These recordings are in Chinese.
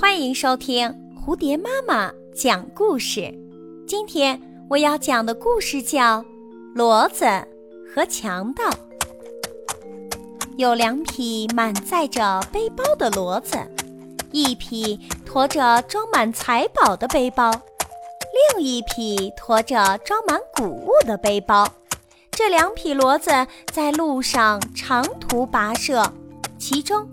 欢迎收听蝴蝶妈妈讲故事。今天我要讲的故事叫《骡子和强盗》。有两匹满载着背包的骡子，一匹驮着装满财宝的背包，另一匹驮着装满谷物的背包。这两匹骡子在路上长途跋涉，其中。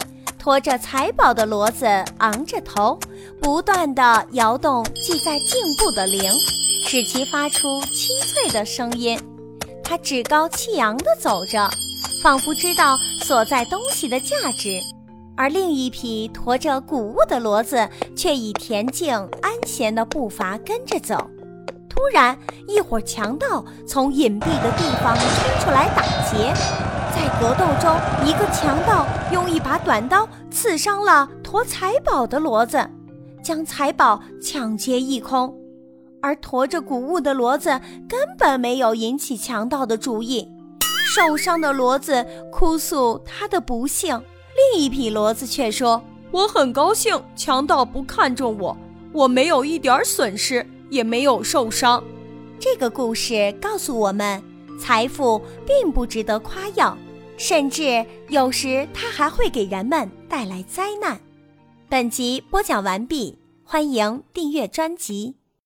拖着财宝的骡子昂着头，不断地摇动系在颈部的铃，使其发出清脆的声音。它趾高气扬地走着，仿佛知道所在东西的价值。而另一匹驮着谷物的骡子却以恬静安闲的步伐跟着走。突然，一伙强盗从隐蔽的地方冲出来打劫。在格斗中，一个强盗用一把短刀刺伤了驮财宝的骡子，将财宝抢劫一空。而驮着谷物的骡子根本没有引起强盗的注意。受伤的骡子哭诉他的不幸，另一匹骡子却说：“我很高兴，强盗不看重我，我没有一点损失，也没有受伤。”这个故事告诉我们，财富并不值得夸耀。甚至有时，它还会给人们带来灾难。本集播讲完毕，欢迎订阅专辑。